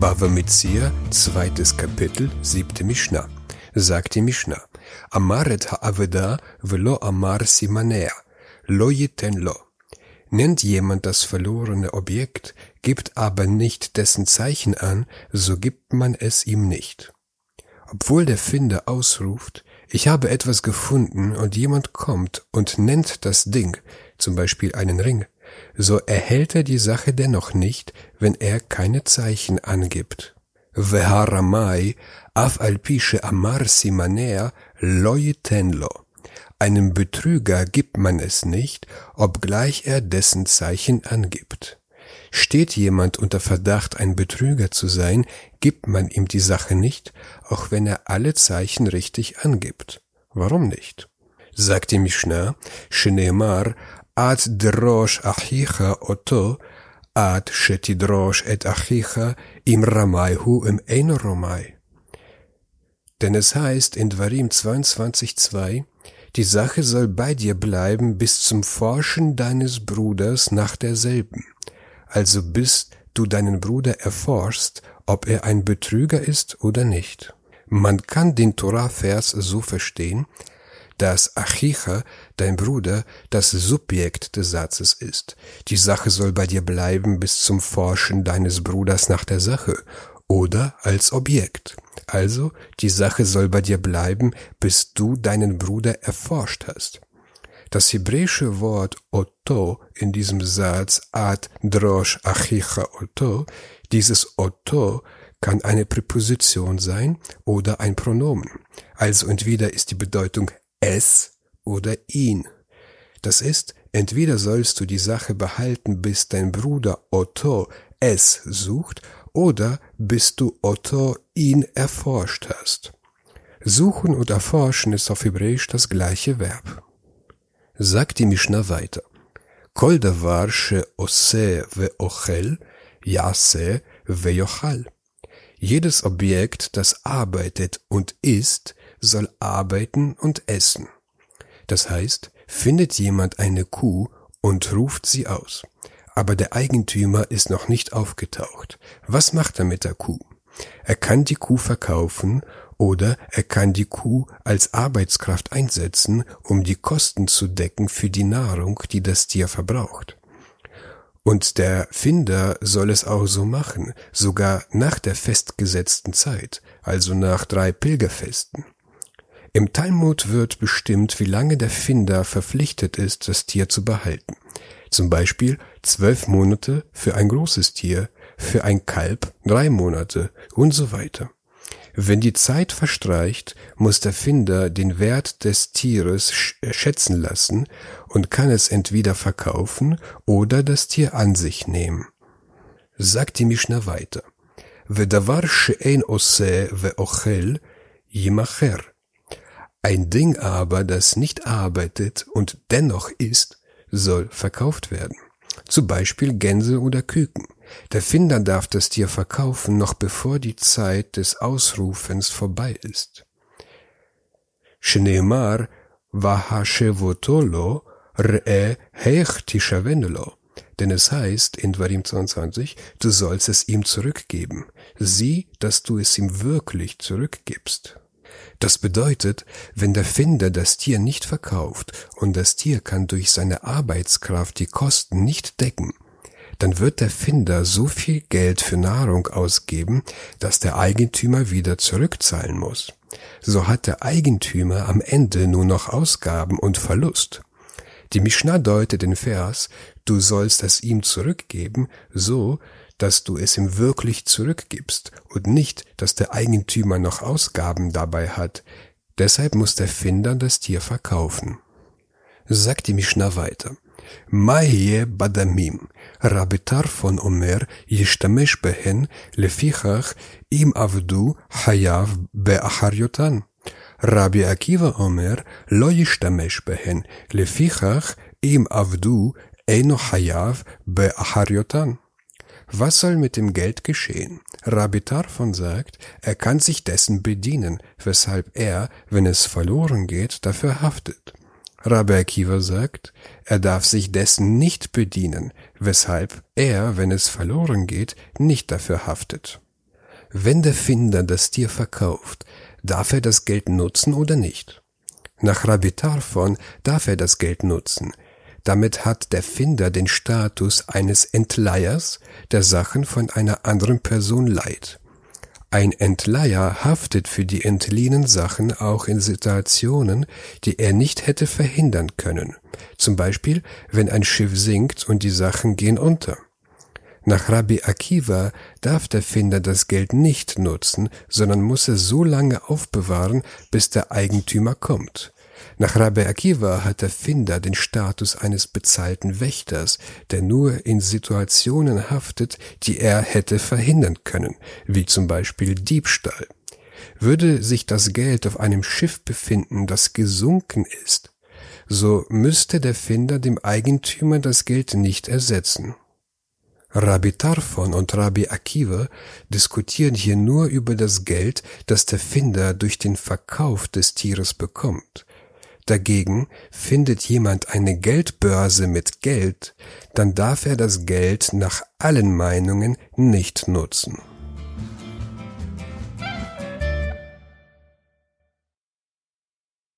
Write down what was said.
Bava Metzia, zweites Kapitel, siebte Mishnah. Sagt die Mishnah. Amaret ha'aveda velo amar simanea. Lo yiten lo. Nennt jemand das verlorene Objekt, gibt aber nicht dessen Zeichen an, so gibt man es ihm nicht. Obwohl der Finder ausruft, ich habe etwas gefunden und jemand kommt und nennt das Ding, zum Beispiel einen Ring, so erhält er die Sache dennoch nicht, wenn er keine Zeichen angibt. Veharamai af alpische amar simanea loitenlo. Einem Betrüger gibt man es nicht, obgleich er dessen Zeichen angibt. Steht jemand unter Verdacht, ein Betrüger zu sein, gibt man ihm die Sache nicht, auch wenn er alle Zeichen richtig angibt. Warum nicht? Sagt die Mishnah, Shneemar, ad drosh achicha oto, ad shetidrosh et achicha im ramaihu im enoromai. Denn es heißt in Dvarim 22,2, die Sache soll bei dir bleiben bis zum Forschen deines Bruders nach derselben. Also bis du deinen Bruder erforschst, ob er ein Betrüger ist oder nicht. Man kann den Torah-Vers so verstehen, dass Achicha, dein Bruder, das Subjekt des Satzes ist. Die Sache soll bei dir bleiben bis zum Forschen deines Bruders nach der Sache oder als Objekt. Also, die Sache soll bei dir bleiben, bis du deinen Bruder erforscht hast. Das hebräische Wort Otto in diesem Satz ad drosh achicha Otto, dieses Otto kann eine Präposition sein oder ein Pronomen. Also entweder ist die Bedeutung es oder ihn. Das ist, entweder sollst du die Sache behalten, bis dein Bruder Otto es sucht, oder bis du Otto ihn erforscht hast. Suchen und erforschen ist auf Hebräisch das gleiche Verb. Sagt die Mishnah weiter. Kol davar she'oseh ve'ochel, yaseh ve'yochal. Jedes Objekt, das arbeitet und isst, soll arbeiten und essen. Das heißt, findet jemand eine Kuh und ruft sie aus. Aber der Eigentümer ist noch nicht aufgetaucht. Was macht er mit der Kuh? Er kann die Kuh verkaufen oder er kann die Kuh als Arbeitskraft einsetzen, um die Kosten zu decken für die Nahrung, die das Tier verbraucht. Und der Finder soll es auch so machen, sogar nach der festgesetzten Zeit, also nach drei Pilgerfesten. Im Talmud wird bestimmt, wie lange der Finder verpflichtet ist, das Tier zu behalten. Zum Beispiel zwölf Monate für ein großes Tier, für ein Kalb drei Monate und so weiter. Wenn die Zeit verstreicht, muss der Finder den Wert des Tieres äh, schätzen lassen und kann es entweder verkaufen oder das Tier an sich nehmen. Sagt die Mischner weiter. Vedavar she'en oseh ve'ochel yimacher. Ein Ding aber, das nicht arbeitet und dennoch ist, soll verkauft werden. Zum Beispiel Gänse oder Küken. Der Finder darf das Tier verkaufen, noch bevor die Zeit des Ausrufens vorbei ist. Shneemar vahashevotolo re heich tishavenelo. Denn es heißt in Dvarim 22, du sollst es ihm zurückgeben. Sieh, dass du es ihm wirklich zurückgibst. Das bedeutet, wenn der Finder das Tier nicht verkauft und das Tier kann durch seine Arbeitskraft die Kosten nicht decken, dann wird der Finder so viel Geld für Nahrung ausgeben, dass der Eigentümer wieder zurückzahlen muss. So hat der Eigentümer am Ende nur noch Ausgaben und Verlust. Die Mishnah deutet den Vers, du sollst es ihm zurückgeben, so, dass du es ihm wirklich zurückgibst und nicht, dass der Eigentümer noch Ausgaben dabei hat. Deshalb muss der Finder das Tier verkaufen. Sagt die Mishnah weiter. Maye Badamim, Rabitar von Omer, Yishtamesh behen, Lefichach, im Avdu, Hayav be'acharyotan. Rabbi Akiva Omer, Lo Yishtamesh behen, Lefichach, im Avdu, Eno Hayav be'acharyotan. Was soll mit dem Geld geschehen? Rabbi Tarfon sagt, er kann sich dessen bedienen, weshalb er, wenn es verloren geht, dafür haftet. Rabbi Akiva sagt, er darf sich dessen nicht bedienen, weshalb er, wenn es verloren geht, nicht dafür haftet. wenn der Finder das Tier verkauft, darf er das Geld nutzen oder nicht? Nach Rabbi Tarfon darf er das Geld nutzen. Damit hat der Finder den Status eines Entleihers, der Sachen von einer anderen Person leiht. Ein Entleiher haftet für die entliehenen Sachen auch in Situationen, die er nicht hätte verhindern können. Zum Beispiel, wenn ein Schiff sinkt und die Sachen gehen unter. Nach Rabbi Akiva darf der Finder das Geld nicht nutzen, sondern muss es so lange aufbewahren, bis der Eigentümer kommt. Nach Rabbi Akiva hat der Finder den Status eines bezahlten Wächters, der nur in Situationen haftet, die er hätte verhindern können, wie zum Beispiel Diebstahl. Würde sich das Geld auf einem Schiff befinden, das gesunken ist, so müsste der Finder dem Eigentümer das Geld nicht ersetzen. Rabbi Tarfon und Rabbi Akiva diskutieren hier nur über das Geld, das der Finder durch den Verkauf des Tieres bekommt. Dagegen findet jemand eine Geldbörse mit Geld, dann darf er das Geld nach allen Meinungen nicht nutzen.